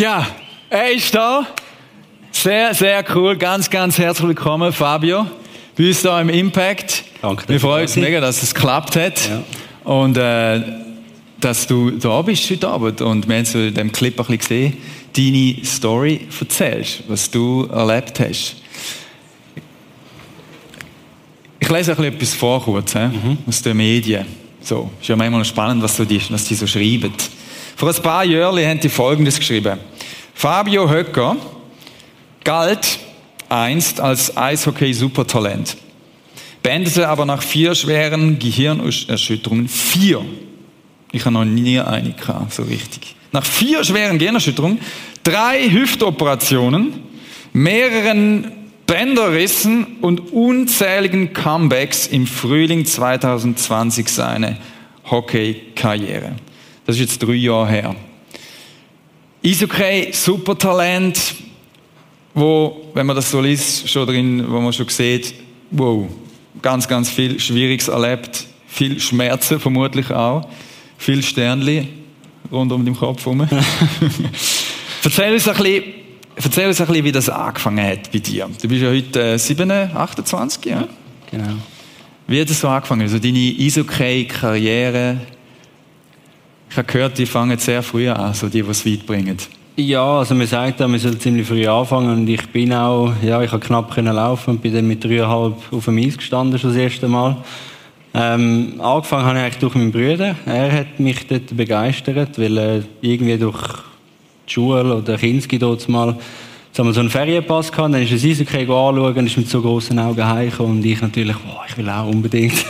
Ja, er ist da. Sehr, sehr cool. Ganz, ganz herzlich willkommen, Fabio, bei uns hier im Impact. Danke. Wir freuen uns mega, dass es geklappt hat. Ja. Und äh, dass du da bist heute Abend. Und wir haben so in dem Clip ein bisschen gesehen, deine Story erzählst, was du erlebt hast. Ich lese ein bisschen etwas vor kurz, he? aus den Medien. So, ist ja manchmal spannend, was, so die, was die so schreiben. Vor ein paar Jahren haben die Folgendes geschrieben. Fabio Höcker galt einst als Eishockey-Supertalent, beendete aber nach vier schweren Gehirnerschütterungen, vier, ich habe noch nie eine gehabt, so richtig, nach vier schweren Gehirnerschütterungen, drei Hüftoperationen, mehreren Bänderrissen und unzähligen Comebacks im Frühling 2020 seine Hockey-Karriere. Das ist jetzt drei Jahre her. Eishockey, Supertalent, wo, wenn man das so liest, schon drin, wo man schon sieht, wow, ganz, ganz viel Schwieriges erlebt, viel Schmerzen vermutlich auch, viel Sternli rund um den Kopf herum. Erzähl uns ein bisschen, Erzähl uns ein bisschen, wie das angefangen hat bei dir. Du bist ja heute äh, 7, 28, ja? Genau. Wie hat das so angefangen? Also deine Eishockey-Karriere, ich habe gehört, die fangen sehr früh an, so die, die es weit bringen. Ja, also man sagt ja, man soll ziemlich früh anfangen und ich bin auch, ja, ich habe knapp können laufen und bin dann mit dreieinhalb auf dem Eis gestanden schon das erste Mal. Ähm, angefangen habe ich eigentlich durch meinen Bruder. Er hat mich dort begeistert, weil er irgendwie durch die Schule oder Kinski dort mal so einen Ferienpass gehabt, dann ist ein Eishockey anschauen und ist mit so großen Augen heimgekommen und ich natürlich, boah, ich will auch unbedingt.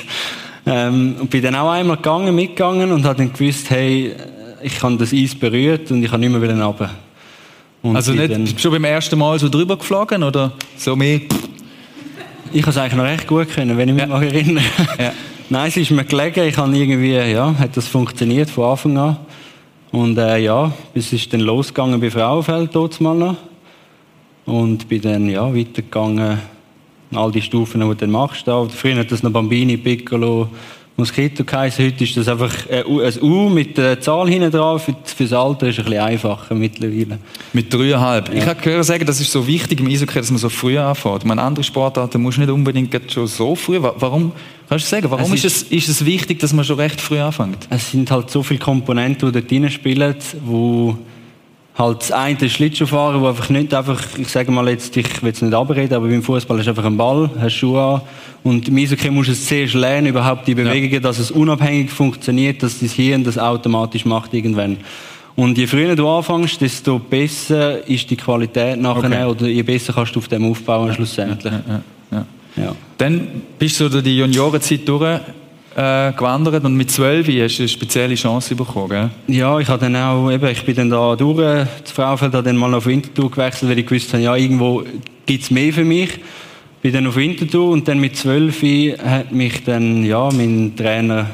Ähm, und bin dann auch einmal gegangen, mitgegangen und habe dann gewusst, hey, ich habe das Eis berührt und ich kann nicht mehr runter. Und Also nicht dann- schon beim ersten Mal so drüber geflogen oder so mehr? Ich habe es eigentlich noch recht gut können, wenn ich mich mal erinnere. Ja. Nein, es ist mir gelegen. Ich habe irgendwie, ja, hat das funktioniert von Anfang an. Und äh, ja, es ist dann losgegangen bei Frauenfeld dort mal noch. Und bin dann ja, weitergegangen, all die Stufen, die du dann machst. Da. Früher hat das noch Bambini, Piccolo, Mosquito geheißen. Heute ist das einfach ein U, mit der Zahl hinten drauf. Für, fürs Alter ist es ein bisschen einfacher mittlerweile. Mit dreieinhalb. Ich habe gehört sagen, das ist so wichtig im Eishockey, dass man so früh anfängt. Man andere Sportarten muss nicht unbedingt schon so früh. Wa- Warum? Kannst du sagen, warum Es ist, es, ist es wichtig, dass man schon recht früh anfängt? Es sind halt so viele Komponenten, die dort spielen, wo halt das eine ist Schlittschuhfahren, wo einfach nicht einfach, ich sage mal jetzt, ich will es nicht abreden, aber beim Fußball du einfach einen Ball, hast Schuhe an und im Eishockey musst du es zuerst lernen, überhaupt die Bewegungen, dass es unabhängig funktioniert, dass das Hirn das automatisch macht irgendwann. Und je früher du anfängst, desto besser ist die Qualität nachher Okay. oder je besser kannst du auf dem aufbauen schlussendlich. Ja, ja. Ja. Dann bist du durch die Juniorenzeit durch äh, gewandert und mit zwölf hast du eine spezielle Chance bekommen. Gell? Ja, ich habe dann auch, eben, ich bin dann da durch, das Frauenfeld, habe dann mal auf Winterthur gewechselt, weil ich gewusst habe, ja, irgendwo gibt es mehr für mich. Bin dann auf Winterthur und dann mit 12 hat mich dann, ja, mein Trainer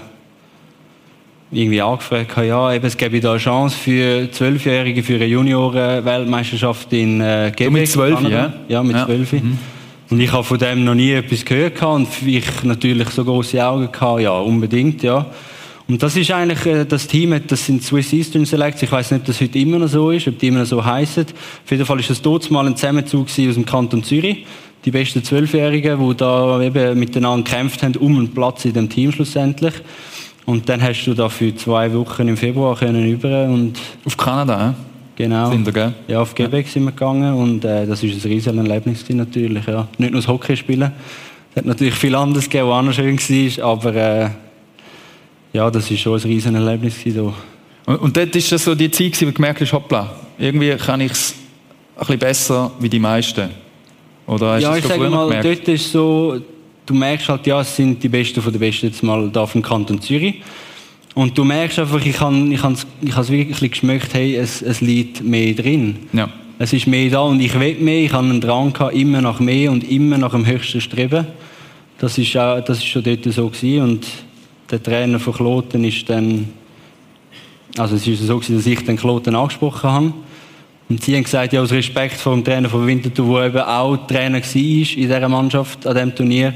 irgendwie angefragt, ja, eben, es gäbe da eine Chance für Zwölfjährige für eine Junioren-Weltmeisterschaft in äh, Quebec. mit 12, Kanada. ja? Ja, mit Ja. 12. Und ich habe von dem noch nie etwas gehört und ich natürlich so große Augen gehabt, ja, unbedingt, ja. Und das ist eigentlich, äh, das Team, hat- das sind Swiss Eastern Selects. Ich weiß nicht, ob das heute immer noch so ist, ob die immer noch so heißen. Auf jeden Fall ist das dort mal ein Zusammenzug aus dem Kanton Zürich. Die besten Zwölfjährigen, die da eben miteinander gekämpft haben um einen Platz in dem Team schlussendlich. Und dann hast du da für zwei Wochen im Februar können über und Auf Kanada, genau. Sind wir, gell? Ja, auf Quebec sind wir gegangen und äh, das ist ein riesiges Erlebnis natürlich. Ja. Nicht nur das Hockey spielen. Es hat natürlich viel anderes gegeben, was auch noch schön war, aber äh, ja, das ist schon ein riesiges Erlebnis. Da. Und, und dort ist das so die Zeit, wo du gemerkt hast, hoppla, irgendwie kann ich es ein bisschen besser wie die meisten. Oder hast du Ja, es ich schon sage früher mal, gemerkt? dort ist so, du merkst halt, ja, es sind die Besten von den Besten jetzt mal da vom Kanton Zürich. Und du merkst einfach, ich habe ich has, ich has wirklich geschmeckt, hey, es, es liegt mehr drin. Ja. Es ist mehr da und ich will mehr. Ich habe einen Drang gehabt, immer nach mehr und immer nach dem höchsten Streben. Das ist, auch, das ist schon dort so gewesen. Und der Trainer von Kloten ist dann, also es ist so gewesen, dass ich den Kloten angesprochen habe. Und sie haben gesagt, ja, aus Respekt vor dem Trainer von Winterthur, der eben auch Trainer war in dieser Mannschaft, an diesem Turnier,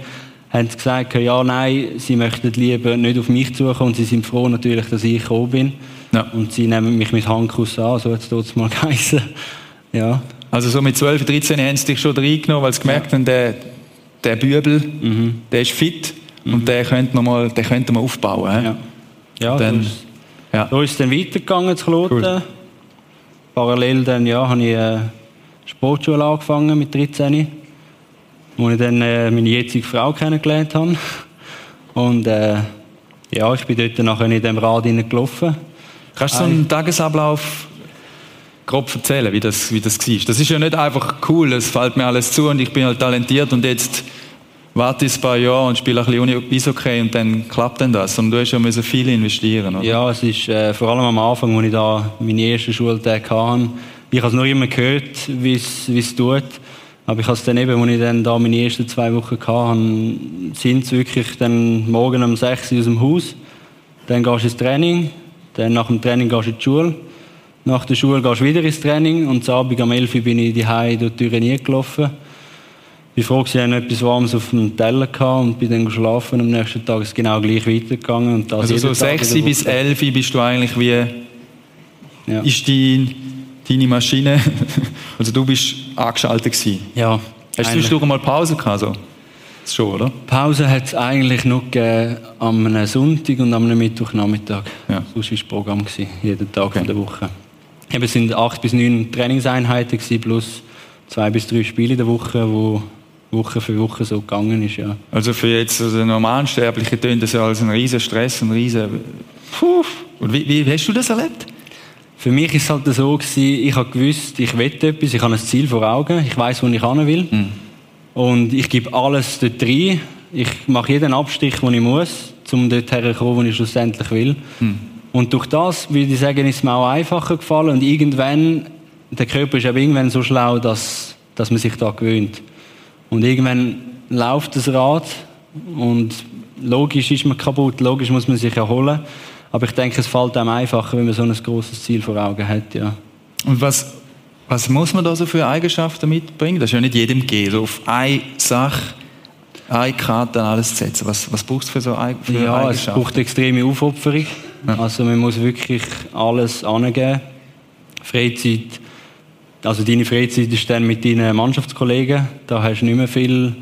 haben sie gesagt, ja, nein, sie möchten lieber nicht auf mich suchen und sie sind froh natürlich, dass ich gekommen bin. Ja. Und sie nehmen mich mit Handkuss an, so hat es mal geheißen. Ja. Also so mit 12, 13 haben sie dich schon reingenommen, weil sie gemerkt ja. haben, der, der Bübel, mhm. der ist fit mhm. und der könnte, noch mal, der könnte man aufbauen. Ja, ja dann, ist, ja. so ist es dann weitergegangen zu Kloten. Cool. Parallel dann, ja, habe ich äh, Sportschule angefangen mit 13, wo ich dann äh, meine jetzige Frau kennengelernt habe. Und äh, ja, ich bin dort nachher in dem Rad gelaufen. Kannst du so einen Tagesablauf grob erzählen, wie das, wie das war? Das ist ja nicht einfach cool, es fällt mir alles zu und ich bin halt talentiert und jetzt warte ich ein paar Jahre und spiele ein bisschen Eishockey und dann klappt dann das. Und du hast ja müssen viel investieren, oder? Ja, es ist äh, vor allem am Anfang, als ich da meine ersten Schultage hatte, ich habe es nur immer gehört, wie es tut. Aber ich habe es dann eben, als ich dann da meine ersten zwei Wochen hatte, sind es wirklich dann morgen um 6 Uhr aus dem Haus. Dann gehst du ins Training. Dann nach dem Training gehst du in die Schule. Nach der Schule gehst du wieder ins Training. Und am Abend um 11 Uhr bin ich daheim durch die Tür nie gelaufen. Ich war froh, dass ich etwas Warmes auf dem Teller hatte und bin dann geschlafen. Am nächsten Tag ist es genau gleich weitergegangen. Und also so 6 bis 11 Uhr bist du eigentlich wie... Ja. Ist dein deine Maschine. Also du bist angeschaltet gewesen. Ja. Hast du zwischendurch mal Pause gehabt? So? Schon, oder? Pause hat es eigentlich nur gegeben am Sonntag und am Mittwochnachmittag. Ja. Das war das Programm, gewesen, jeden Tag okay. der Woche. Eben, es waren acht bis neun Trainingseinheiten gewesen, plus zwei bis drei Spiele in der Woche, wo Woche für Woche so gegangen ist, ja. Also für jetzt also normalen Sterblichen tönt das ja als ein riesen Stress, ein riesen... Puh. Und wie, wie hast du das erlebt? Für mich ist es halt so gewesen, ich habe gewusst, ich will etwas, ich habe ein Ziel vor Augen, ich weiß, wo ich hin will. Mhm. Und ich gebe alles dort rein. Ich mache jeden Abstich, den ich muss, um dort herzukommen, wo ich schlussendlich will. Mhm. Und durch das, würde ich sagen, ist es mir auch einfacher gefallen. Und irgendwann, der Körper ist aber irgendwann so schlau, dass, dass man sich da gewöhnt. Und irgendwann läuft das Rad und logisch ist man kaputt, logisch muss man sich erholen. Aber ich denke, es fällt einem einfacher, wenn man so ein großes Ziel vor Augen hat, ja. Und was, was muss man da so für Eigenschaften mitbringen? Das ist ja nicht jedem gegeben, so auf eine Sache, eine Karte alles zu setzen. Was, was brauchst du für so für ja, Eigenschaften? Ja, es braucht extreme Aufopferung. Ja. Also man muss wirklich alles angeben. Freizeit, also deine Freizeit ist dann mit deinen Mannschaftskollegen. Da hast du nicht mehr viel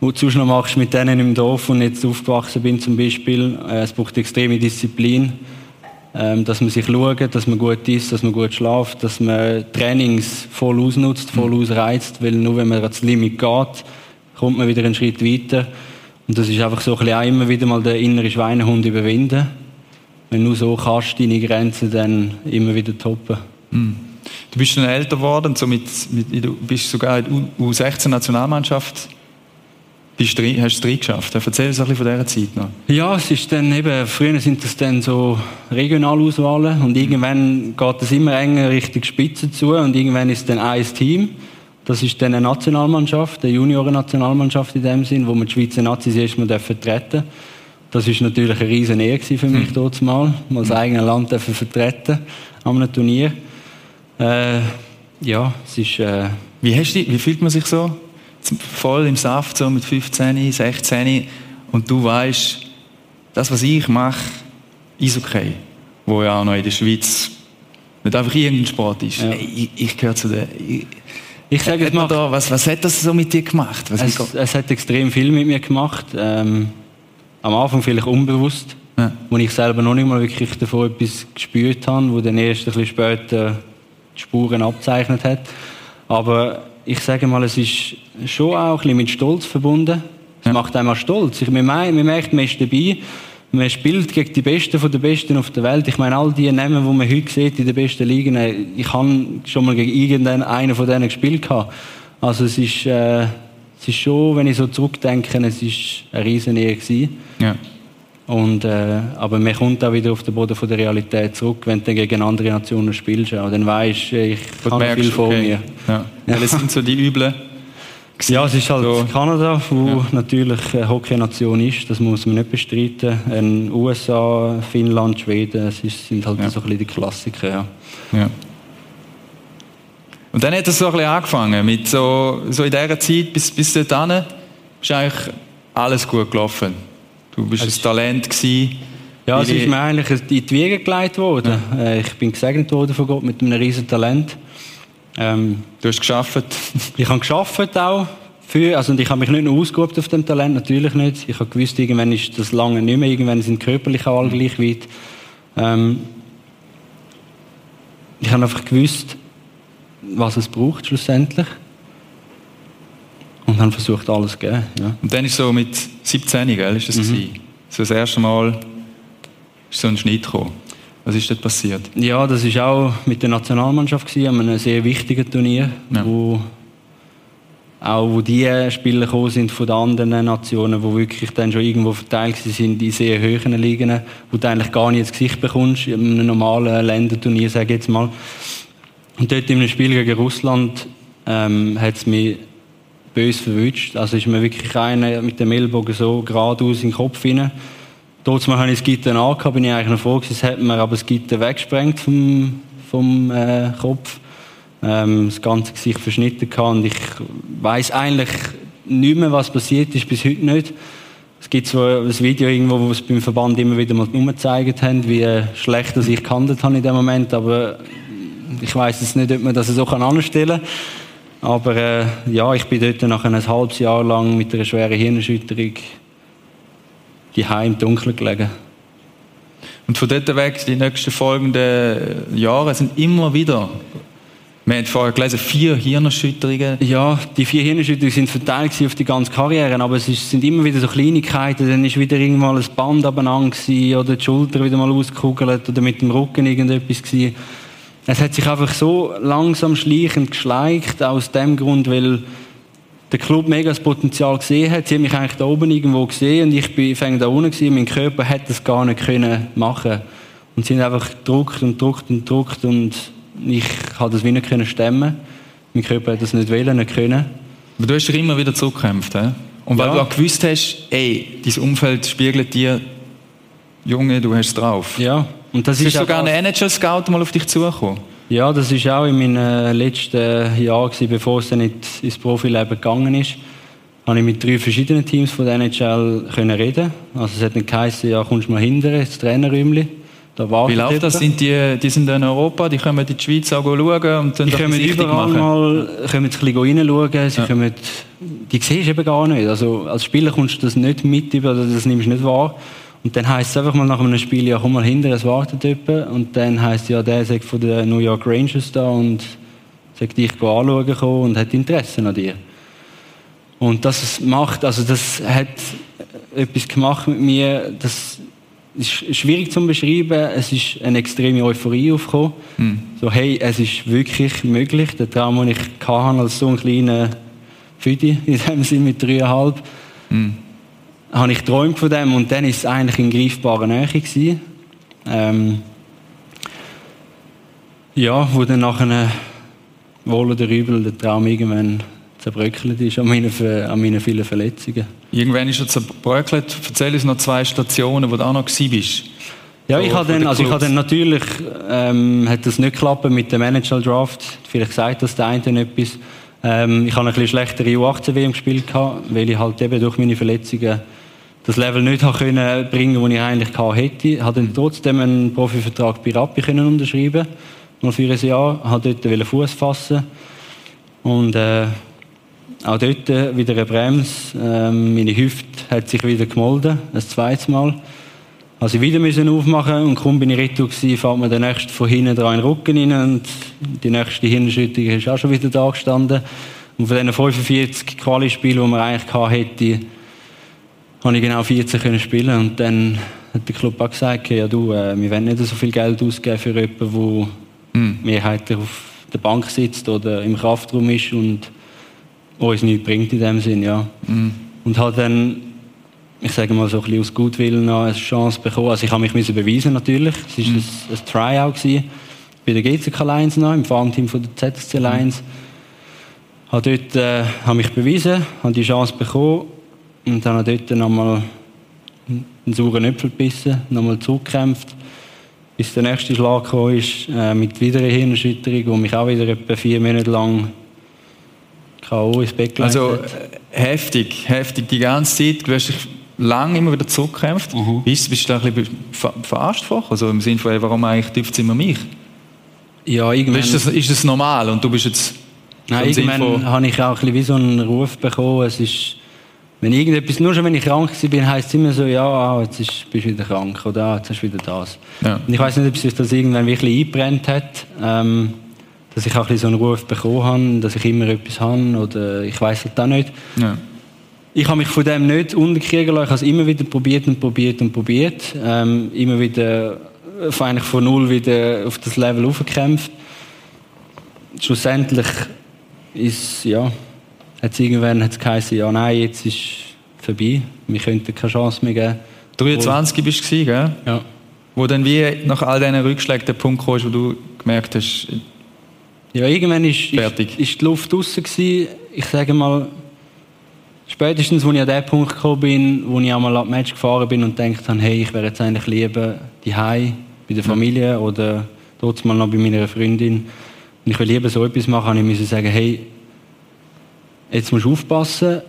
wo du noch machst mit denen im Dorf und jetzt aufgewachsen bin zum Beispiel. Äh, es braucht extreme Disziplin, ähm, dass man sich schaut, dass man gut isst, dass man gut schläft, dass man Trainings voll ausnutzt, voll mhm. ausreizt, weil nur wenn man ans Limit geht, kommt man wieder einen Schritt weiter. Und das ist einfach so ein bisschen auch immer wieder mal der innere Schweinehund überwinden. Wenn du so kannst, deine Grenzen dann immer wieder toppen. Mhm. Du bist dann älter geworden, so mit, mit, du bist sogar in der U16-Nationalmannschaft bist du, hast du es reingeschafft? Erzähl uns ein bisschen von dieser Zeit noch. Ja, es ist dann eben, früher sind das dann so Regionalauswahlen und irgendwann geht es immer enger Richtung Spitze zu und irgendwann ist dann ein Team. Das ist dann eine Nationalmannschaft, eine Junioren-Nationalmannschaft in dem Sinn, wo man die Schweizer Nazis erstmal vertreten Das ist natürlich eine riesen Ehre für mich mhm. dort mal, mal das eigene Land vertreten an einem Turnier. Äh, ja, es ist... Äh, wie, hast du, wie fühlt man sich so? Voll im Saft, so mit 15, 16 und du weißt, das, was ich mache, ist okay. Wo ja auch noch in der Schweiz nicht einfach irgendein Sport ist. Ja. Ich, ich gehöre zu der... Ich, ich sage mal da, was, was hat das so mit dir gemacht? Es, es, hat extrem viel mit mir gemacht. Ähm, am Anfang vielleicht unbewusst, ja. wo ich selber noch nicht mal wirklich davon etwas gespürt habe, wo dann erst ein bisschen später die Spuren abzeichnet hat. Aber ich sage mal, es ist schon auch ein bisschen mit Stolz verbunden. Es ja. macht einmal stolz. Ich, man, man merkt, man ist dabei. Man spielt gegen die Besten von den Besten auf der Welt. Ich meine, all die Namen, die man heute sieht in den besten Ligen, äh, ich habe schon mal gegen irgendeinen von denen gespielt. Gehabt. Also es ist, äh, es ist schon, wenn ich so zurückdenke, es ist eine riesen Ehre gewesen. Ja. Und, äh, aber man kommt auch wieder auf den Boden von der Realität zurück, wenn du dann gegen andere Nationen spielst. Auch. Dann weisst du, ich habe viel vor okay. mir. Ja. Ja. Das sind so die üblen. Ja, es ist halt so. Kanada, wo ja. natürlich eine Hockey-Nation ist, das muss man nicht bestreiten. In USA, Finnland, Schweden, es ist, sind halt ja. so ein bisschen die Klassiker. Ja. ja. Und dann hat es so ein bisschen angefangen, mit so, so in dieser Zeit bis, bis dahin ist eigentlich alles gut gelaufen. Du bist ein Talent gewesen. Ja, es ist mir eigentlich in die Wiege gelegt worden. Ja. Äh, ich bin gesegnet worden von Gott mit einem riesen Talent. Ähm, du hast geschafft? ich habe geschafft auch. Für, also ich habe mich nicht nur ausgeübt auf dem Talent, natürlich nicht. Ich habe gewusst, irgendwann ist das lange nicht mehr, irgendwann sind körperlich alle gleich weit. Ähm, ich habe einfach gewusst, was es braucht schlussendlich. Und habe versucht, alles zu geben. Ja. Und dann ist so mit 17, gell, ist das mhm. So das erste Mal ist so ein Schnitt gekommen. Was ist dort passiert? Ja, das war auch mit der Nationalmannschaft gewesen, an einem sehr wichtigen Turnier, ja. wo auch wo die Spieler gekommen sind von den anderen Nationen, die wirklich dann schon irgendwo verteilt sind in sehr hohen Ligen, wo du eigentlich gar nicht ins Gesicht bekommst, in einem normalen Länderturnier, sage ich jetzt mal. Und dort in einem Spiel gegen Russland ähm, hat es mich böse verwünscht. Also ist mir wirklich einer mit dem Ellbogen so geradeaus in den Kopf hinein. Trotzdem habe ich das Gitter angehabt, bin ich eigentlich noch froh gewesen, es hat mir aber das Gitter weggesprengt vom, vom äh, Kopf ähm, das ganze Gesicht verschnitten gehabt und ich weiß eigentlich nicht mehr, was passiert ist, bis heute nicht. Es gibt so ein Video irgendwo, wo es beim Verband immer wieder mal gezeigt haben, wie schlecht dass ich gehandelt habe in dem Moment, aber ich weiß jetzt nicht, ob man das so anstellen kann. Aber äh, ja, ich bin dort nach ein halbes Jahr lang mit einer schweren Hirnerschütterung die im Dunkeln gelegen. Und von dort weg, die nächsten folgenden Jahre sind immer wieder wir haben vorher gelesen, vier Hirnerschütterungen. Ja, die vier Hirnerschütterungen sind verteilt auf die ganze Karriere, aber es sind immer wieder so Kleinigkeiten. Dann ist wieder irgendwann ein Band abeinander oder die Schulter wieder mal ausgekugelt oder mit dem Rücken irgendetwas gewesen. Es hat sich einfach so langsam schleichend geschleicht, aus dem Grund, weil der Club mega das Potenzial gesehen hat. Sie haben mich eigentlich da oben irgendwo gesehen und ich bin da unten gewesen. Mein Körper hätte das gar nicht können machen. Und sie sind einfach gedruckt und gedruckt und gedruckt und ich konnte das wie nicht können stemmen. Mein Körper hat das nicht wollen, nicht können. Aber du hast dich immer wieder zurückgekämpft, he? Und weil ja. du auch gewusst hast, ey, dein Umfeld spiegelt dir, Junge, du hast es drauf. Ja. Und das ist, ist sogar ein NHL-Scout mal auf dich zugekommen. Ja, das war auch in meinen letzten Jahren, bevor es dann ins Profileben gegangen ist, habe ich mit drei verschiedenen Teams von der NHL reden Also es hat nicht geheißen, ja, kommst du mal hinterher, ins Trainerräumchen. Wie läuft das? Sind die, die sind in Europa, die kommen in die Schweiz auch schauen und dann die können überall machen? mal können ein bisschen reinschauen. Sie ja. kommen, die siehst du eben gar nicht. Also als Spieler kommst du das nicht mit, das nimmst du nicht wahr. Und dann heisst es einfach mal nach einem Spiel, ja komm mal hinter, es wartet jemand. Und dann heisst es, ja, der sagt von den New York Rangers da und sagt dich anschauen und hat Interesse an dir. Und das macht, also das hat etwas gemacht mit mir, das ist schwierig zu beschreiben. Es ist eine extreme Euphorie aufgekommen. Mhm. So, hey, es ist wirklich möglich. Der Traum, den ich hatte, als so ein kleiner Füdi, in dem Sinne mit dreieinhalb, mhm. Habe ich geträumt von dem und dann ist es eigentlich in greifbarer Nähe gewesen. Ähm, ja, wo dann nachher wohl oder übel der Traum irgendwann zerbröckelt ist an meinen, an meinen vielen Verletzungen. Irgendwann ist er zerbröckelt. Erzähl uns noch zwei Stationen, wo du auch noch warst. Ja, ich habe dann, also ich habe dann natürlich, ähm, hat das nicht geklappt mit dem Manager Draft. Vielleicht sagt das der eine etwas. Ähm, ich habe ein bisschen schlechtere U18 WM gespielt gehabt, weil ich halt eben durch meine Verletzungen das Level nicht habe können bringen, das ich eigentlich hätte. Habe dann trotzdem einen Profivertrag bei Rappi können unterschreiben, mal für ein Jahr. Wollte dort Fuß fassen und äh, auch dort wieder eine Bremse. Ähm, meine Hüfte hat sich wieder gemolden, ein zweites Mal. Also wieder müssen aufmachen und kaum bin ich retour gewesen, fällt mir der nächste von hinten dran in den Rücken rein und die nächste Hirnschüttung ist auch schon wieder da gestanden. Und von diesen 45 Quali-Spielen, die man eigentlich gehabt hätte, habe ich genau 14 können spielen und dann hat der Club auch gesagt, ja du, äh, wir wollen nicht so viel Geld ausgeben für jemanden, der mhm. mehrheitlich auf der Bank sitzt oder im Kraftraum ist und uns nichts bringt in dem Sinn, ja. Mhm. Und hat dann, ich sage mal so ein bisschen aus Gutwillen eine Chance bekommen. Also ich habe mich müssen beweisen natürlich. Es war mhm. ein, ein Tryout gewesen, bei der GCK Lions noch, im Farmteam von der ZSC Lions. Mhm. Habe dort äh, habe mich bewiesen, habe die Chance bekommen und dann habe dort nochmal einen sauren Äpfel gebissen, nochmal zurückgekämpft, bis der nächste Schlag kam, ist, äh, mit wieder einer Hirnerschütterung, die mich auch wieder etwa vier Monate lang K.O. ins Bett Also äh, heftig, heftig die ganze Zeit. Du hast dich lange immer wieder zurückgekämpft. Mhm. Bist, bist du da ein bisschen ver- verarscht vor? Also im Sinne von, warum eigentlich trifft es immer mich? Ja, irgendwann, ist das, ist das normal und du bist jetzt nein, irgendwann habe ich auch ein bisschen wie so einen Ruf bekommen. Es ist, wenn irgendetwas, nur schon wenn ich krank bin, heisst es immer so, ja, ah, jetzt ist, bist du wieder krank oder ah, jetzt hast du wieder das. Ja. Und ich weiß nicht, ob sich das irgendwann wirklich eingebrennt hat, ähm, dass ich auch ein bisschen so einen Ruf bekommen habe, dass ich immer etwas habe oder ich weiß es auch nicht. Ja. Ich habe mich von dem nicht unterkriegen lassen. Ich habe es immer wieder probiert und probiert und probiert. Ähm, immer wieder äh, von, eigentlich von null wieder auf das Level aufgekämpft. Schlussendlich ist, ja, hat es irgendwann hat's geheißen, ja, nein, jetzt ist vorbei. Wir könnten keine Chance mehr geben. 23 bist du, gell? Ja. Wo dann wie nach all diesen Rückschlägen der Punkt kam, wo du gemerkt hast, Ja, irgendwann ist, ist, Fertig. ist die Luft draussen gewesen. Ich sage mal, spätestens, als ich an den Punkt gekommen bin, wo ich einmal an Match gefahren bin und gedacht habe, hey, ich wäre jetzt eigentlich lieber daheim bei der Familie oder dort mal noch bei meiner Freundin. Und ich will lieber so etwas machen, ich müssen sagen, hey, jetzt musst du aufpassen,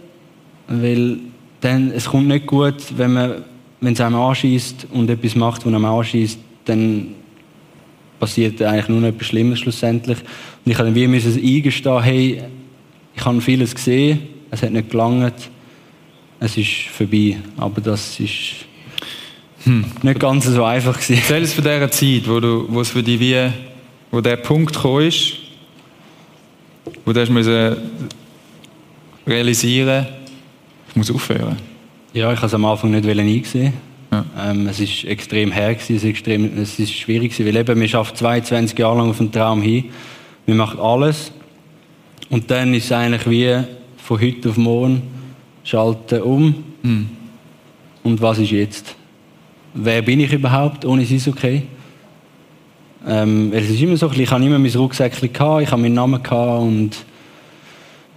weil dann, es kommt nicht gut, wenn man, wenn es einem anschießt und etwas macht, was einem anschießt, dann passiert eigentlich nur noch etwas Schlimmes schlussendlich. Und ich habe dann wie müssen eingestehen, hey, ich habe vieles gesehen, es hat nicht gelangt, es ist vorbei. Aber das ist nicht ganz so einfach gewesen. erzähl es von dieser Zeit, wo, du, wo es für dich wie, wo der Punkt ist, wo du müssen realisieren ich muss aufhören. Ja, ich habe es am Anfang nicht einsehen. Ja. Ähm, es ist extrem her, gewesen, es ist, extrem, es ist schwierig, gewesen, weil eben, man schafft 22 Jahre lang auf den Traum hin, man macht alles und dann ist es eigentlich wie von heute auf morgen schalten um Hm. und was ist jetzt? Wer bin ich überhaupt ohne sein okay? Ähm, es ist immer so, ich habe immer mein Rucksäckchen gehabt, ich habe meinen Namen gehabt und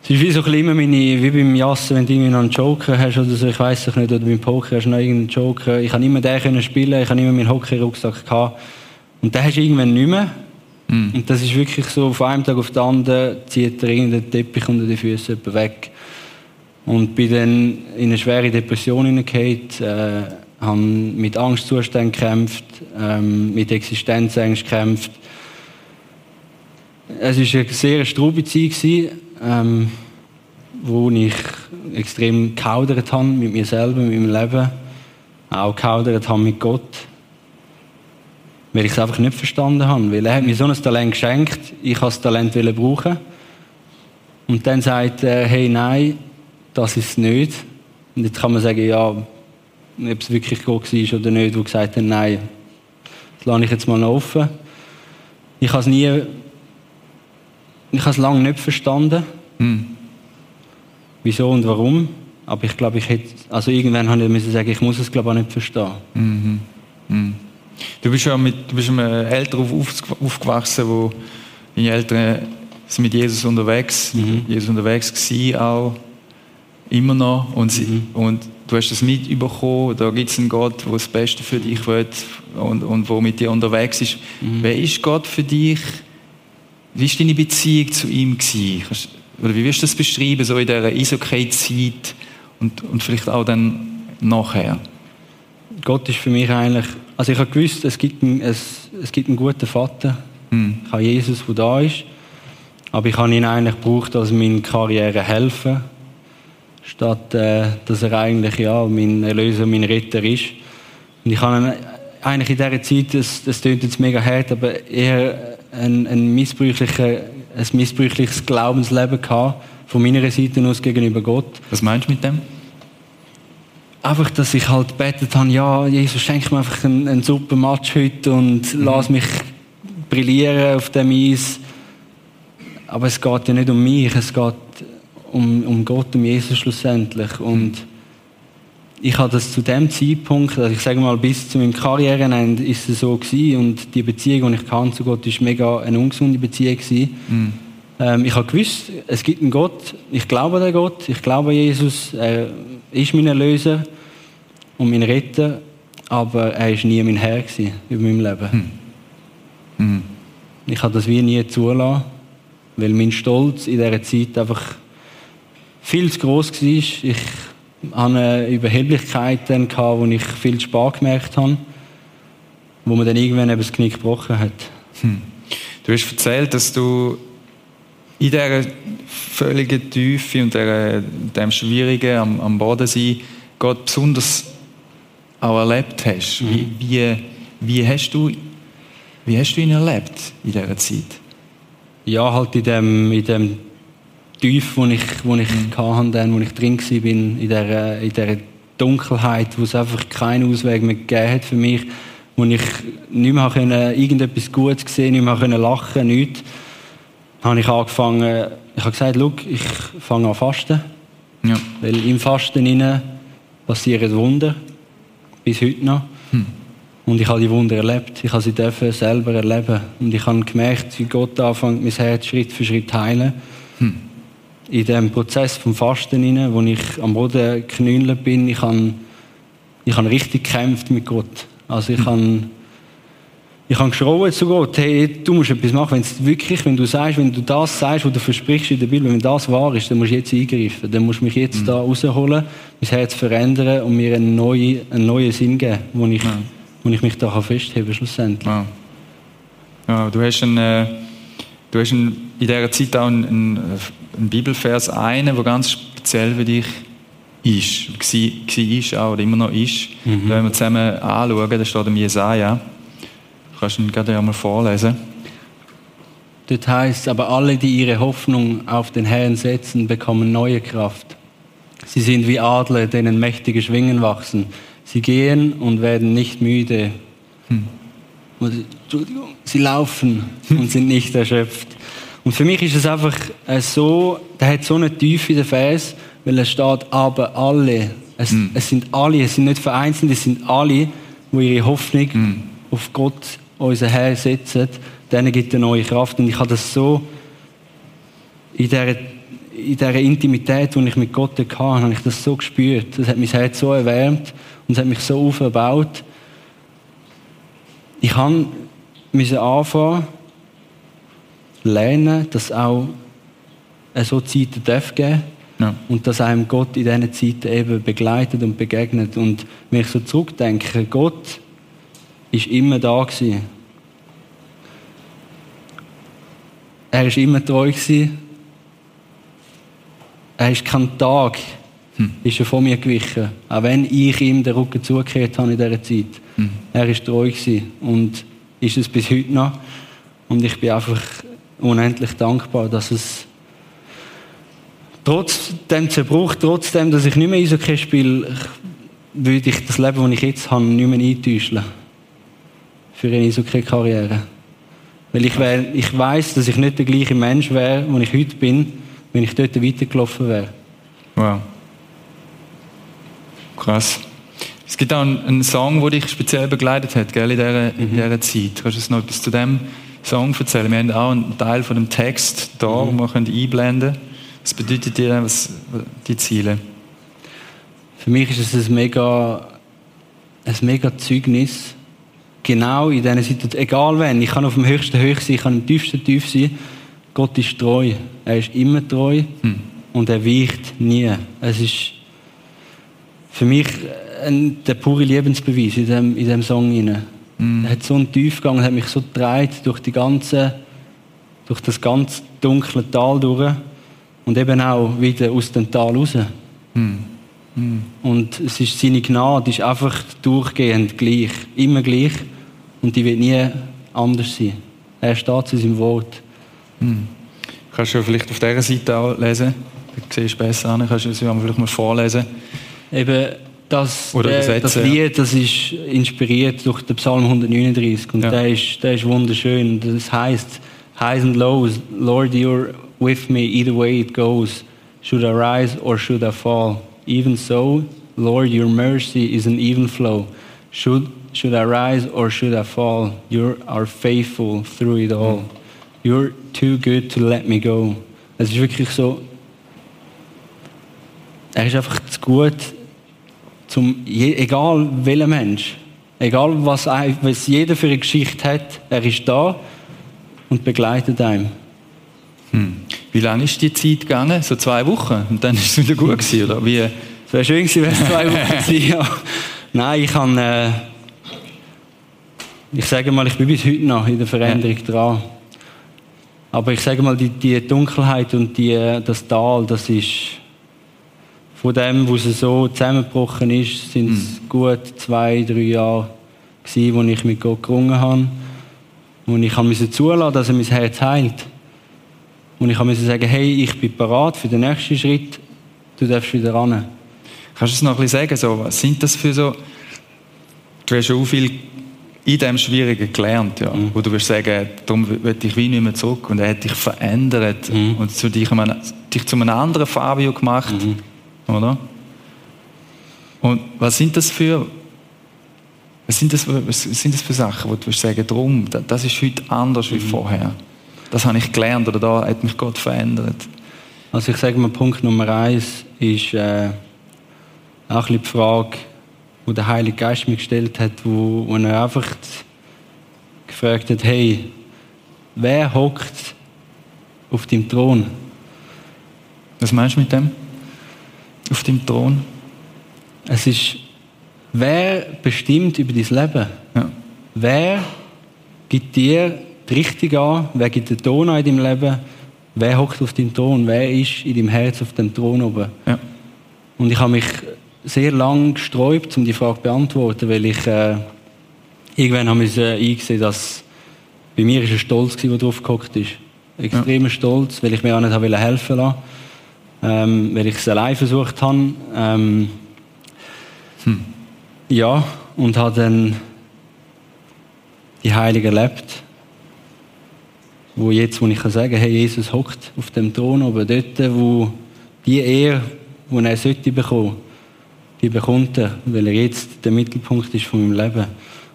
es ist wie so ein bisschen immer meine, wie beim Jassen, wenn du irgendwie noch einen Joker hast oder so, ich weiß es nicht, oder beim Poker hast du noch irgendeinen Joker. Ich habe immer den können spielen, ich habe immer meinen Hockey-Rucksack gehabt. Und den hast du irgendwann nicht mehr. Und das ist wirklich so, von einem Tag auf den anderen zieht dir irgendein Teppich unter die Füße jemand weg. Und bin dann in eine schwere Depression hineingefallen, äh, habe mit Angstzuständen gekämpft, ähm, mit Existenzängsten gekämpft. Es war eine sehr straube Zeit, gewesen, ähm, wo ich extrem gehaudert habe mit mir selber, mit meinem Leben. Auch gehaudert habe mit Gott. Weil ich es einfach nicht verstanden habe. Weil er hat mir so ein Talent geschenkt, ich wollte das Talent brauchen. Und dann sagt er, hey, nein, das ist es nicht. Und jetzt kann man sagen, ja, ob es wirklich Gott war oder nicht, der gesagt hat, nein, das lasse ich jetzt mal offen. Ich habe es nie, ich habe es lange nicht verstanden, Hm. wieso und warum. Aber ich glaube, ich hätte, also irgendwann habe ich müssen sagen, ich muss es glaube ich auch nicht verstehen. Mhm. Mhm. Du bist ja mit, du bist mit einem Eltern auf, auf, aufgewachsen, wo deine Eltern sind mit Jesus unterwegs, Mhm. Jesus unterwegs gewesen, auch immer noch und, sie, Mhm. und du hast das mitbekommen, da gibt es einen Gott, der das Beste für dich will und, und wo mit dir unterwegs ist. Mhm. Wer ist Gott für dich? Wie war deine Beziehung zu ihm? Gewesen? Oder wie wirst du das beschreiben, so in dieser Eishockey-Zeit und, und vielleicht auch dann nachher? Gott ist für mich eigentlich, also ich habe gewusst, es gibt einen, es, es gibt einen guten Vater. Hm. Ich habe Jesus, der da ist. Aber ich habe ihn eigentlich gebraucht, als meine Karriere helfen. Statt, äh, dass er eigentlich, ja, mein Erlöser, mein Retter ist. Und ich habe ihn eigentlich in dieser Zeit, das, das klingt jetzt mega hart, aber eher ein, ein, ein missbräuchliches Glaubensleben gehabt. Von meiner Seite aus gegenüber Gott. Was meinst du mit dem? Einfach, dass ich halt betet habe, ja, Jesus, schenk mir einfach einen, einen super Match heute und lass mich brillieren auf dem Eis. Aber es geht ja nicht um mich, es geht um, um Gott, um Jesus schlussendlich. Und ich habe das zu dem Zeitpunkt, also ich sage mal, bis zu meinem Karrierenende ist es so gewesen und die Beziehung, die ich kann zu Gott, ist mega eine ungesunde Beziehung gewesen. Hm. Ähm, ich habe gewusst, es gibt einen Gott. Ich glaube an den Gott. Ich glaube an Jesus. Er ist mein Erlöser und mein Retter. Aber er war nie mein Herr gewesen über meinem Leben. Hm. Ich habe das wie nie zulassen, weil mein Stolz in dieser Zeit einfach viel zu groß war. Ich hatte eine Überheblichkeit dann, gehabt, wo ich viel Spaß gemerkt habe, wo mir dann irgendwann eben das Knick gebrochen hat. Hm. Du hast erzählt, dass du in dieser völligen Tiefe und dieser, dem Schwierigen am, am Bodensee Gott besonders auch erlebt hast. Mhm. Wie, wie, wie, hast du, wie hast du ihn erlebt in dieser Zeit? Ja, halt in dem, in dem Tief, wo ich, wo ich mhm. hatte, dann, wo ich drin war, in dieser, in dieser Dunkelheit, wo es einfach keinen Ausweg mehr gegeben hat für mich, wo ich nicht mehr können, irgendetwas Gutes gesehen nicht mehr können lachen nichts, habe ich angefangen, ich habe gesagt, Look, ich fange an fasten. Ja. Weil im Fasten passieren Wunder, bis heute noch. Hm. Und ich habe die Wunder erlebt. Ich habe sie dürfen selber erleben. Und ich habe gemerkt, wie Gott anfängt, mein Herz Schritt für Schritt heilen. Hm in dem Prozess vom Fasten rein, wo ich am Boden geknüllt bin, ich habe, ich habe richtig gekämpft mit Gott. Also ich mhm. habe, ich habe geschrien zu Gott, hey, du musst etwas machen, wenn es wirklich, wenn du sagst, wenn du das sagst, was du versprichst in der Bibel, wenn das wahr ist, dann musst du jetzt eingreifen, dann musst du mich jetzt mhm. da rausholen, mein Herz verändern und mir einen neuen, einen neuen Sinn geben, wo ich, ja. wo ich mich da festheben kann, schlussendlich. Ja. ja. du hast einen, äh, du hast einen, in dieser Zeit auch einen, einen ein Bibelvers einen, der ganz speziell für dich ist, war, auch, oder immer noch ist. Mhm. Wenn wir zusammen anschauen, da steht im Jesaja. Kannst du ihn gerade einmal vorlesen? Dort heißt aber alle, die ihre Hoffnung auf den Herrn setzen, bekommen neue Kraft. Sie sind wie Adler, denen mächtige Schwingen wachsen. Sie gehen und werden nicht müde. Hm. Entschuldigung, sie laufen und sind nicht erschöpft. Und für mich ist es einfach äh, so, der hat so eine Tiefe in der Vers, weil es steht, aber alle. Es, mm. es, sind alle, es sind nicht vereinzelt, es sind alle, die ihre Hoffnung mm. auf Gott, unser Herr, setzen. Denen gibt eine neue Kraft. Und ich habe das so in dieser, in dieser Intimität, die ich mit Gott hatte, habe ich das so gespürt. Das hat mein Herz so erwärmt und es hat mich so aufgebaut. Ich musste anfangen, lernen, dass auch so Zeiten darf geben ja. und dass einem Gott in diesen Zeiten eben begleitet und begegnet. Und wenn ich so zurückdenke, Gott ist immer da gewesen. Er ist immer treu gewesen. Er ist kein Tag, hm. ist er von mir gewichen. Auch wenn ich ihm den Rücken zugekehrt habe in dieser Zeit. Hm. Er ist treu gewesen und ist es bis heute noch. Und ich bin einfach unendlich dankbar, dass es trotz dem Zerbruch, trotzdem, dass ich nicht mehr Eishockey spiele, würde ich das Leben, das ich jetzt habe, nicht mehr eintäuschen. Für eine Eishockey-Karriere. Weil ich, wär, ich weiß, dass ich nicht der gleiche Mensch wäre, den ich heute bin, wenn ich dort weitergelaufen wäre. Wow. Krass. Es gibt auch einen, einen Song, der dich speziell begleitet hat, gell, in dieser, mhm. in dieser Zeit. Kannst du noch etwas zu dem Song erzählen. Wir haben auch einen Teil von dem Text da, mhm. den wir einblenden können. Was bedeutet dir was, die Ziele? Für mich ist es ein mega, ein mega Zeugnis. Genau in diesen Situationen, egal wenn, ich kann auf dem höchsten hoch sein, ich kann am tiefsten tief sein. Gott ist treu. Er ist immer treu hm. und er weicht nie. Es ist für mich ein, der pure Lebensbeweis in diesem in dem Song. Hinein. Mm. Er hat so einen Tiefgang, hat mich so getragen durch die ganze, durch das ganz dunkle Tal durch und eben auch wieder aus dem Tal raus. Mm. Mm. Und es ist seine Gnade ist einfach durchgehend gleich, immer gleich und die wird nie anders sein. Er steht in seinem Wort. Mm. Kannst du vielleicht auf dieser Seite auch lesen? Du siehst besser an. Kannst du es vielleicht mal vorlesen? Eben, das, äh, das Lied, das ist inspiriert durch den Psalm 139 und ja. der, ist, der ist wunderschön. Das heißt, Highs and lows, Lord, you're with me either way it goes. Should I rise or should I fall? Even so, Lord, your mercy is an even flow. Should, should I rise or should I fall? You are faithful through it all. You're too good to let me go. Es ist wirklich so, er ist einfach zu gut, zum, egal welcher Mensch, egal was, was jeder für eine Geschichte hat, er ist da und begleitet einem. Hm. Wie lange ist die Zeit gegangen? So zwei Wochen? Und dann ist es wieder gut gewesen, oder? Wie? Es wäre schön gewesen, wenn es zwei Wochen gewesen ja. Nein, ich kann, äh, ich sage mal, ich bin bis heute noch in der Veränderung ja. dran. Aber ich sage mal, die, die Dunkelheit und die, das Tal, das ist von dem, wo es so zusammengebrochen ist, sind es mhm. gut zwei, drei Jahre gewesen, wo ich mit Gott gerungen habe. Und ich musste zulassen, dass er mein Herz heilt. Und ich musste sagen, hey, ich bin bereit für den nächsten Schritt, du darfst wieder ran. Kannst du es noch ein bisschen sagen? So, was sind das für so... Du hast schon viel in dem Schwierigen gelernt, ja. Mhm. Wo du wirst sagen, darum will ich wie nicht mehr zurück. Und er hat dich verändert mhm. und zu dich, dich zu einem anderen Fabio gemacht. Mhm. Oder? Und was sind das für... Was sind das, was sind das für Sachen, wo du sagen, darum, das ist heute anders wie mhm. vorher? Das habe ich gelernt oder da hat mich Gott verändert. Also ich sage mal, Punkt Nummer eins ist äh, auch ein die Frage, wo der Heilige Geist mir gestellt hat, wo, wo er einfach gefragt hat, hey, wer hockt auf dem Thron? Was meinst du mit dem? Auf dem Thron? Es ist, wer bestimmt über dein Leben? Ja. Wer gibt dir die Richtung an? Wer gibt den Ton an in deinem Leben? Wer hockt auf dem Thron? Wer ist in deinem Herz auf dem Thron oben? Ja. Und ich habe mich sehr lange gesträubt, um die Frage zu beantworten, weil ich äh, irgendwann habe ich äh, eingesehen, dass bei mir ist ein Stolz der drauf gehockt ist. Extremer ja. Stolz, weil ich mir auch nicht helfen wollte, ähm, weil ich es allein versucht habe. Ähm, hm. Ja, und habe dann die Heilige erlebt, wo jetzt, wo ich kann sagen, hey, Jesus hockt auf dem Thron oben, dort, wo die Ehre, die er sollte bekommen, die bekommt er, weil er jetzt der Mittelpunkt ist von meinem Leben.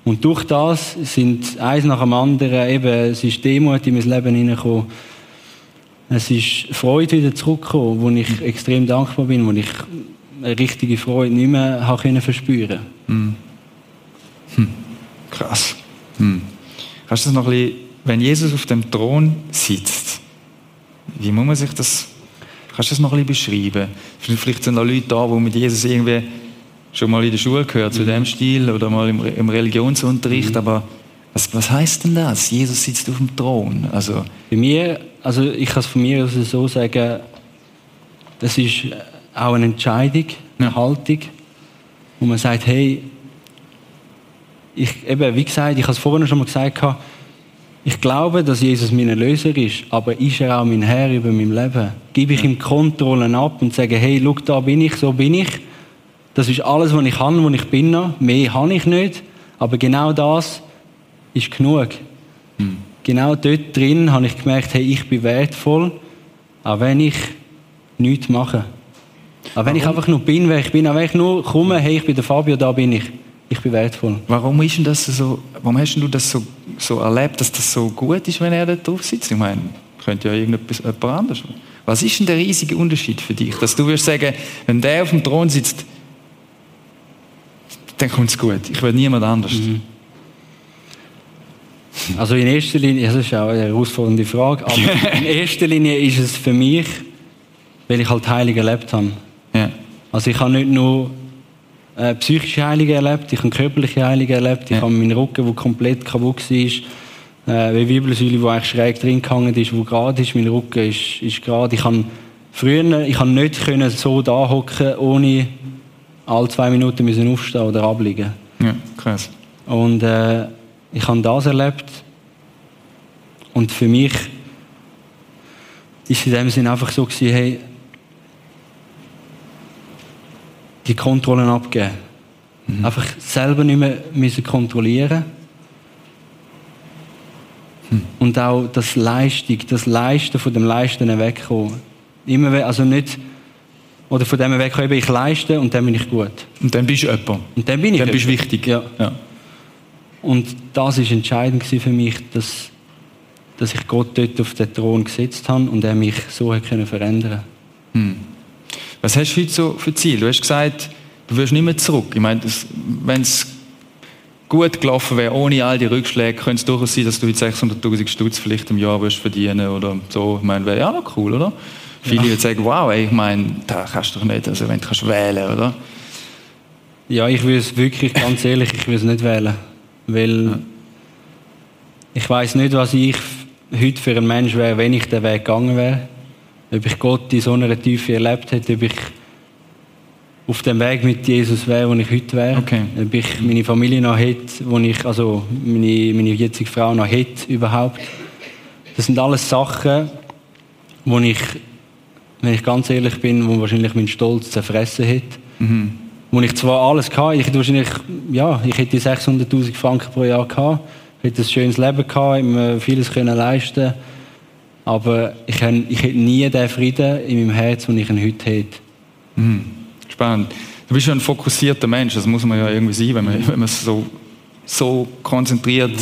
Und durch das sind eins nach dem anderen eben, es ist Demut in mein Leben hineingekommen. Es ist Freude wieder zurückgekommen, wo ich extrem dankbar bin, wo ich eine richtige Freude nicht mehr habe können verspüren. Hm. Hm. Krass. Hm. Kannst du das noch ein bisschen, wenn Jesus auf dem Thron sitzt, wie muss man sich das Kannst du das noch ein bisschen beschreiben? Vielleicht sind da Leute da, die mit Jesus irgendwie schon mal in der Schule gehört, zu mhm. dem Stil, oder mal im, im Religionsunterricht, mhm. aber was, was heißt denn das? Jesus sitzt auf dem Thron. Also Bei mir, also ich kann es von mir aus so sagen, das ist auch eine Entscheidung, eine ja. Haltung, wo man sagt, hey, ich, eben, wie gesagt, ich habe es vorhin schon mal gesagt, ich glaube, dass Jesus mein Erlöser ist, aber ist er auch mein Herr über mein Leben? Gebe ich ihm Kontrollen ab und sage, hey, schau, da bin ich, so bin ich. Das ist alles, was ich kann, wo ich bin. Mehr habe ich nicht. Aber genau das ist genug. Hm. Genau dort drin habe ich gemerkt, hey, ich bin wertvoll, auch wenn ich nichts mache. Auch wenn Warum? ich einfach nur bin, wer ich bin, auch wenn ich nur komme, hey, ich bin der Fabio, da bin ich ich bin wertvoll. Warum ist denn das so, warum hast du das so, so erlebt, dass das so gut ist, wenn er da drauf sitzt? Ich meine, könnte ja irgendetwas jemand anders. Was ist denn der riesige Unterschied für dich? Dass du wirst sagen, wenn der auf dem Thron sitzt, dann kommt es gut. Ich will niemand anders. Mhm. Also in erster Linie, das ist auch eine herausfordernde Frage, aber in erster Linie ist es für mich, weil ich halt heilig erlebt habe. Ja. Also ich habe nicht nur äh, psychische Heilung erlebt, ich habe körperliche Heilung erlebt, ich ja. habe meinen Rücken, der komplett kaputt war, äh, wie Wirbelsäule, die eigentlich schräg drin gehangen ist, wo gerade ist, mein Rücken ist, ist gerade. Ich habe früher, ich habe nicht können so da hocken, ohne alle zwei Minuten müssen aufstehen oder abliegen. Ja, krass. Und äh, ich habe das erlebt und für mich ist es in dem Sinne einfach so gewesen, hey, die Kontrollen abgeben. Mhm. Einfach selber nicht mehr müssen kontrollieren mhm. Und auch das Leistung, das Leisten von dem Leisten wegkommen. Immer, also nicht, oder von dem wegkommen, ich leiste und dann bin ich gut. Und dann bist du jemand. Und dann bin ich Dann bist du wichtig. Ja. ja. Und das war entscheidend für mich, dass, dass ich Gott dort auf den Thron gesetzt habe und er mich so hat können verändern hm. Was hast du heute so für Ziel? Du hast gesagt, du wirst nicht mehr zurück. Ich meine, wenn es gut gelaufen wäre, ohne all die Rückschläge, könnte es durchaus sein, dass du heute 600'000 Stutz vielleicht im Jahr wirst verdienen oder so. Ich meine, wäre ja noch cool, oder? Viele ja. würden sagen, wow, ey, ich meine, da kannst du doch nicht, also wenn du kannst wählen, oder? Ja, ich würde es wirklich, ganz ehrlich, ich würde es nicht wählen. Weil ja. ich weiß nicht, was ich heute für ein Mensch wäre, wenn ich den Weg gegangen wäre. Ob ich Gott in so einer Tiefe erlebt hätte, ob ich auf dem Weg mit Jesus wäre, wo ich heute wäre. Okay. Ob ich meine Familie noch hätte, wo ich, also meine, meine jetzige Frau noch hätte überhaupt. Das sind alles Sachen, wo ich, wenn ich ganz ehrlich bin, wo wahrscheinlich mein Stolz zerfressen hätte. Mhm. Wo ich zwar alles hatte, ich hätte wahrscheinlich, ja, ich hätte 600'000 Franken pro Jahr gehabt, hätte ein schönes Leben gehabt, mir vieles können leisten aber ich, ich hätte nie den Frieden in meinem Herz, den ich ihn heute hätte. Mhm. Spannend. Du bist ja ein fokussierter Mensch, das muss man ja irgendwie sein, wenn man, wenn man so, so konzentriert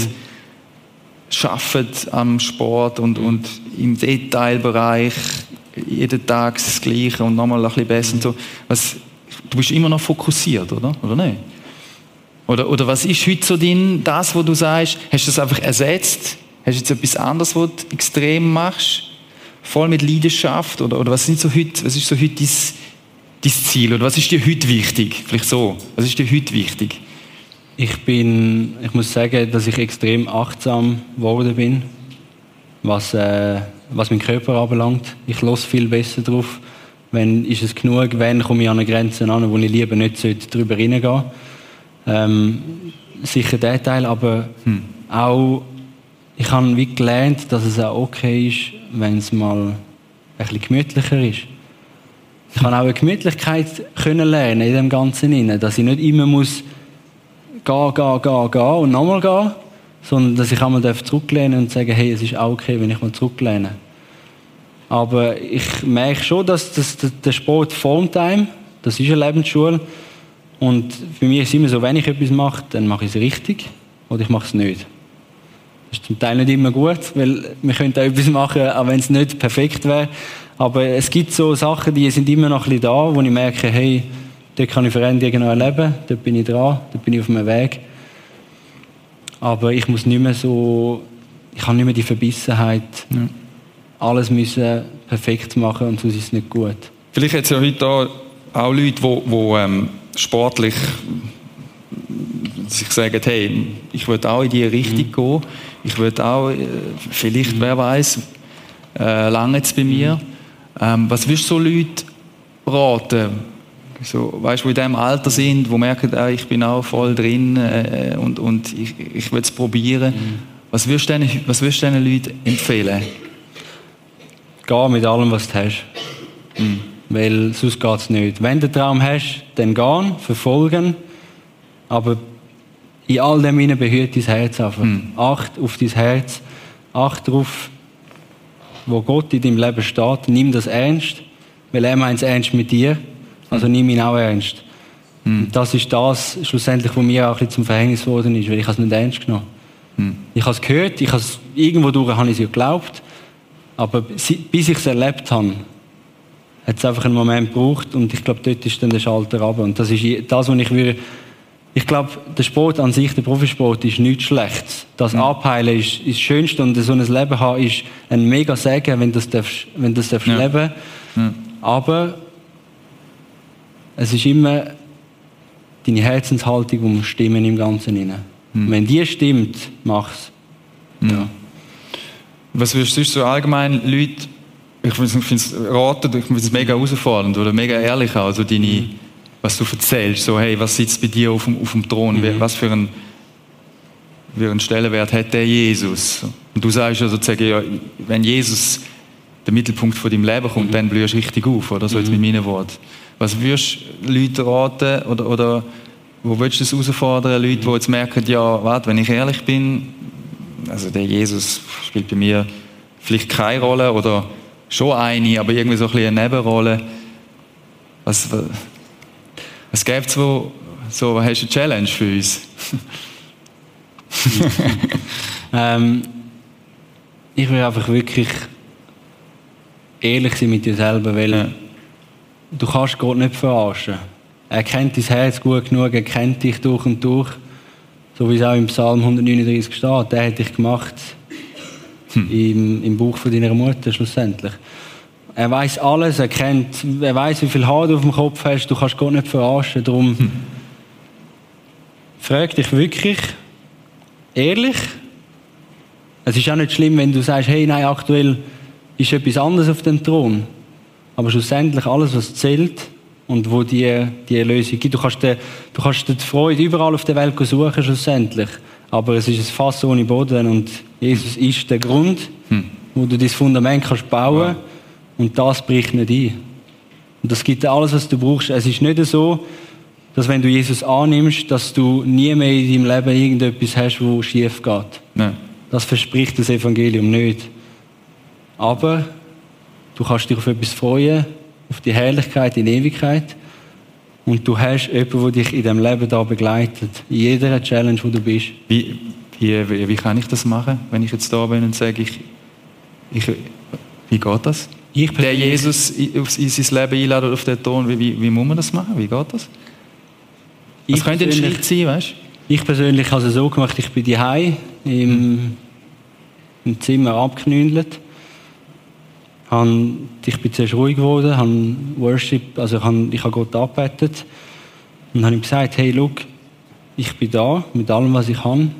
schafft am Sport und, und im Detailbereich jeden Tag das Gleiche und nochmal ein bisschen besser. Und so. Was, du bist immer noch fokussiert, oder? Oder nicht? Oder, oder was ist heute so dein, das, was du sagst, hast du das einfach ersetzt? Hast du jetzt etwas anderes, was du extrem machst? Voll mit Leidenschaft? Oder, oder was, sind so heute, was ist so heute dein, dein Ziel? Oder was ist dir heute wichtig? Vielleicht so. Was ist dir heute wichtig? Ich bin, ich muss sagen, dass ich extrem achtsam geworden bin, was, äh, was meinen Körper anbelangt. Ich los viel besser drauf. Wenn ist es genug? Wenn komme ich an eine Grenze an, wo ich lieber nicht drüber hineingehen ähm, Sicher der Teil, aber hm. auch ich habe wie gelernt, dass es auch okay ist, wenn es mal ein bisschen gemütlicher ist. Ich habe auch eine Gemütlichkeit können lernen in dem Ganzen dass ich nicht immer muss gehen, gehen, gehen, gehen und nochmal gehen, sondern dass ich einmal zurücklehnen und sagen, hey, es ist auch okay, wenn ich mal zurücklehne. Aber ich merke schon, dass, das, der Sport formt einem. Das ist eine Lebensschule. Und für mich ist es immer so, wenn ich etwas mache, dann mache ich es richtig oder ich mache es nicht. Das ist zum Teil nicht immer gut, weil wir können auch etwas machen, auch wenn es nicht perfekt wäre. Aber es gibt so Sachen, die sind immer noch ein bisschen da, wo ich merke, hey, dort kann ich Veränderungen erleben, dort bin ich dran, dort bin ich auf meinem Weg. Aber ich muss nicht mehr so, ich habe nicht mehr die Verbissenheit, ja. Alles müssen perfekt machen und sonst ist es nicht gut. Vielleicht es ja heute auch Leute, die, ähm, sportlich sich sagen, hey, ich will auch in diese Richtung mhm. gehen ich würde auch, äh, vielleicht, wer weiß, äh, lange jetzt bei mir. Ähm, was würdest du so Leute raten, so, weißt, die in diesem Alter sind, die merken, äh, ich bin auch voll drin äh, und, und ich, ich will es probieren. Mhm. Was würdest du diesen, was würdest du diesen Leuten empfehlen? Geh mit allem, was du hast. Mhm. Weil sonst geht es nicht. Wenn du einen Traum hast, dann gehen, verfolgen, aber in all dem hinein behüt dein Herz einfach. Mhm. Acht auf dein Herz. Acht darauf, wo Gott in deinem Leben steht. Nimm das ernst, weil er meint es ernst mit dir. Also nimm ihn auch ernst. Mhm. Das ist das, schlussendlich, was mir auch ein zum Verhängnis geworden ist, weil ich es nicht ernst genommen mhm. Ich habe es gehört, ich habe es, irgendwo durch habe ich es ja geglaubt, aber bis ich es erlebt habe, hat es einfach einen Moment gebraucht und ich glaube, dort ist dann der Schalter runter. Und das ist das, was ich würde ich glaube, der Sport an sich, der Profisport, ist nichts Schlechtes. Das mhm. Abheilen ist, ist das Schönste und so ein Leben haben ist ein mega Segen, wenn du das darfst, wenn das darfst ja. leben. Ja. Aber es ist immer deine Herzenshaltung, die stimmen im Ganzen Mhm. Wenn die stimmt, mach's. Mhm. Ja. Was würdest du so allgemein Leute, ich finde es raten, ich finde es mega herausfordernd oder mega ehrlich auch, also deine mhm was du erzählst. So, hey, was sitzt bei dir auf dem, auf dem Thron? Mhm. Was für ein, für einen Stellenwert hat der Jesus? Und du sagst ja sozusagen, ja, wenn Jesus der Mittelpunkt von deinem Leben kommt, mhm. dann blühst du richtig auf, oder? So jetzt mit mhm. meinen Worten. Was würdest du Leuten raten, oder, oder wo würdest du das herausfordern, Leute, die jetzt merken, ja, warte, wenn ich ehrlich bin, also der Jesus spielt bei mir vielleicht keine Rolle, oder schon eine, aber irgendwie so ein bisschen eine Nebenrolle. Was, es gibt so, so hast du eine Challenge für uns? ähm, ich will einfach wirklich ehrlich sein mit dir selber, weil ja. du kannst Gott nicht verarschen. Er kennt dein Herz gut genug, er kennt dich durch und durch. So wie es auch im Psalm 139 steht. Der hat dich gemacht hm. im, im Buch von deiner Mutter schlussendlich. Er weiß alles, er kennt, er weiß, wie viel Haar du auf dem Kopf hast, du kannst gar nicht verarschen. Darum hm. frag dich wirklich ehrlich. Es ist auch nicht schlimm, wenn du sagst, hey, nein, aktuell ist etwas anderes auf dem Thron. Aber schlussendlich alles, was zählt und wo die, die Erlösung gibt, du kannst, die, du kannst die Freude überall auf der Welt suchen, schlussendlich. Aber es ist ein Fass ohne Boden und Jesus ist der Grund, hm. wo du das Fundament kannst bauen ja. und das bricht nicht ein. Und das gibt dir alles, was du brauchst. Es ist nicht so, dass wenn du Jesus annimmst, dass du nie mehr in deinem Leben irgendetwas hast, wo schief geht. Nein. Das verspricht das Evangelium nicht. Aber du kannst dich auf etwas freuen, auf die Herrlichkeit in Ewigkeit. Und du hast jemanden, der dich in diesem Leben da begleitet. In jeder Challenge, wo du bist. Wie, wie, wie, wie kann ich das machen, wenn ich jetzt da bin und sage, ich, ich, wie geht das? Ich der Jesus in, in sein Leben einladen auf den Ton, wie, wie, wie muss man das machen? Wie geht das? Was könnte ein Schritt sein, weißt du? Ich persönlich habe es so gemacht, ich bin daheim im, hm. im Zimmer abgeknündelt ich bin zuerst ruhig geworden, habe Worship, also ich habe, ich habe Gott angebetet und habe ihm gesagt, hey, look, ich bin da mit allem, was ich kann.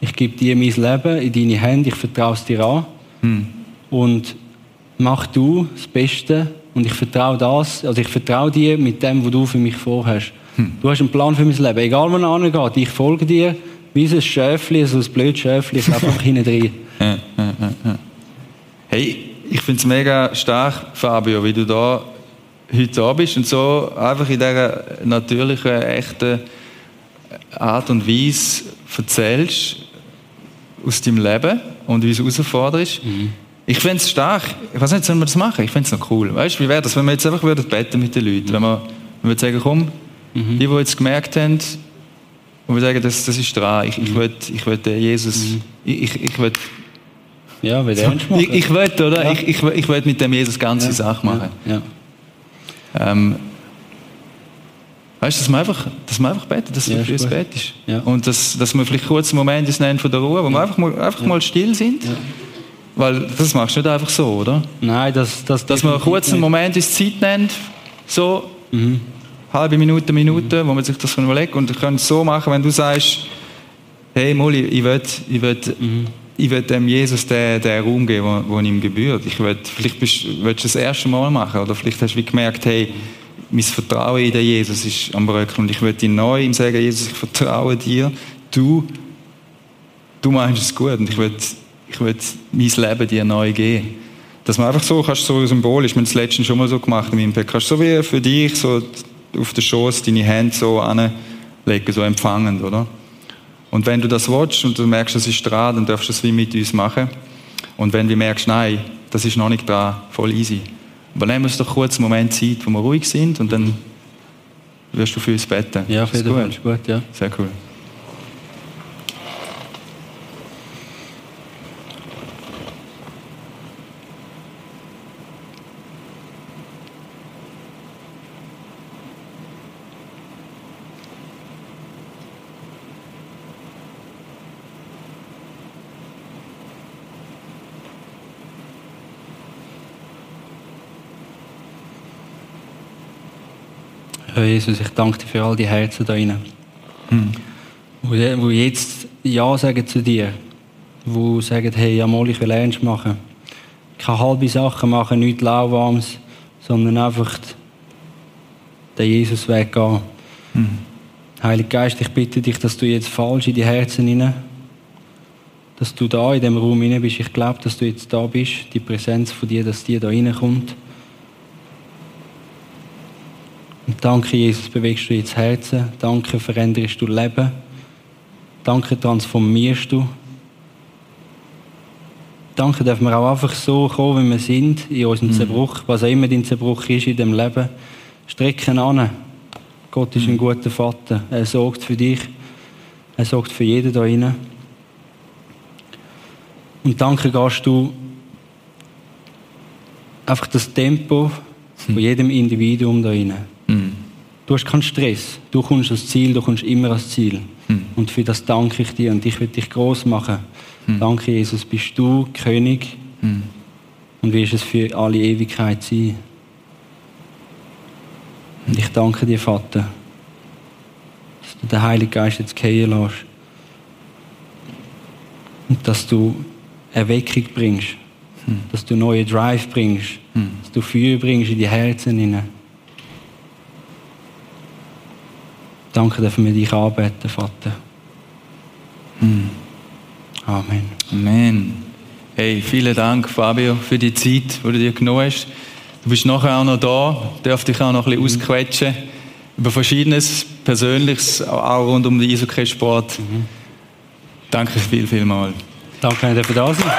Ich gebe dir mein Leben in deine Hände, ich vertraue es dir an. Hm. Und mach du das Beste und ich vertraue das, also ich vertraue dir mit dem, was du für mich vorhast. Hm. Du hast einen Plan für mein Leben. Egal, wo er angeht, ich folge dir wie ein Schäfli, so ein blödes Schäfli, ich einfach hinten drin. Hey, ich finde es mega stark, Fabio, wie du da heute da bist und so einfach in dieser natürlichen, echten Art und Weise erzählst aus deinem Leben und wie es herausfordernd ist. Mhm. Ich finde es stark. Ich weiß nicht, sollen wir das machen? Ich finde es noch cool. Weißt du, wie wäre das, wenn wir jetzt einfach würden beten mit den Leuten? Wenn wir, wenn wir sagen, komm, mhm. die, die jetzt gemerkt haben, und wir sagen, das, das ist dran, ich, ich will, ich will Jesus, mhm. ich, ich, ich will ja, will so, ich, ich will, oder? Ja. Ich, ich, ich will mit dem Jesus ganze ja. Sache machen. Ja. Ähm, weißt du, dass man einfach, dass man einfach betet, dass es ja, für uns betet. Ja. Und dass, dass wir vielleicht kurz einen Moment ist von der Ruhe, wo wir einfach mal, einfach mal still sind. Weil das machst du nicht einfach so, oder? Nein, das... das dass man kurz einen Moment ist Zeit nennt, so, mhm. halbe Minute, Minute, mhm. wo man sich das überlegt. Und ich könnte es so machen, wenn du sagst, hey Molly, ich will, ich will mhm ich will dem Jesus den, den Raum geben, der ihm gebührt. Ich will, vielleicht bist, willst du das erste Mal machen oder vielleicht hast du gemerkt, hey, mein Vertrauen in den Jesus ist am Bröckeln und ich will ihn neu ihm sagen, Jesus, ich vertraue dir, du, du meinst es gut und ich will, ich will mein Leben dir neu geben. Dass man einfach so, kannst so symbolisch, wir haben es letztens schon mal so gemacht in meinem Pack, kannst so wie für dich so auf den Schoß deine Hände so anlegen, so empfangend, oder? Und wenn du das willst und du merkst, das ist dran, dann darfst du es wie mit uns machen. Und wenn du merkst, nein, das ist noch nicht dran, voll easy. Aber nehmen wir uns doch kurz einen Moment Zeit, wo wir ruhig sind und dann wirst du für uns beten. Ja, auf jeden Fall. Gut, ja. Sehr cool. Herr Jesus, ich danke dir für all die Herzen da drinnen. Hm. Wo, jetzt Ja sagen zu dir. Wo sagen, hey, ja mal, ich will ernst machen. Keine halbe Sachen machen, nichts Lauwarmes, sondern einfach den Jesus-Weg gehen. Hm. Heiliger Geist, ich bitte dich, dass du jetzt falsch in die Herzen hinein, dass du da in dem Raum hinein bist. Ich glaube, dass du jetzt da bist, die Präsenz von dir, dass die da reinkommt. Und danke, Jesus, bewegst du jetzt Herzen. Danke, veränderst du Leben. Danke, transformierst du. Danke, dürfen wir auch einfach so kommen, wie wir sind, in unserem mhm. Zerbruch, was auch immer dein Zerbruch ist in dem Leben. Strecken an. Gott ist ein mhm. guter Vater. Er sorgt für dich. Er sorgt für jeden da drinnen. Und danke gehst du einfach das Tempo von mhm. jedem Individuum da drinnen. Mhm. Du hast keinen Stress. Du kommst ans Ziel, du kommst immer ans Ziel. Mhm. Und für das danke ich dir und ich will dich groß machen. Mhm. Danke, Jesus, bist du König. und wirst es für alle Ewigkeit sein. Und ich danke dir, Vater, dass du den Heiligen Geist jetzt gehen lässt. Und dass du Erweckung bringst. Hm. Dass du neue Drive bringst. Hm. Dass du Feuer bringst in die Herzen hinein. Danke, dass wir dich anbeten, Vater. Hm. Amen. Amen. Hey, vielen Dank, Fabio, für die Zeit, die du dir genommen hast. Du bist nachher auch noch da, darf dich auch noch ein bisschen mhm. ausquetschen über Verschiedenes, Persönliches, auch rund um den Eishockey-Sport. Mhm. Danke viel, viel mal. Danke, dass ihr da sein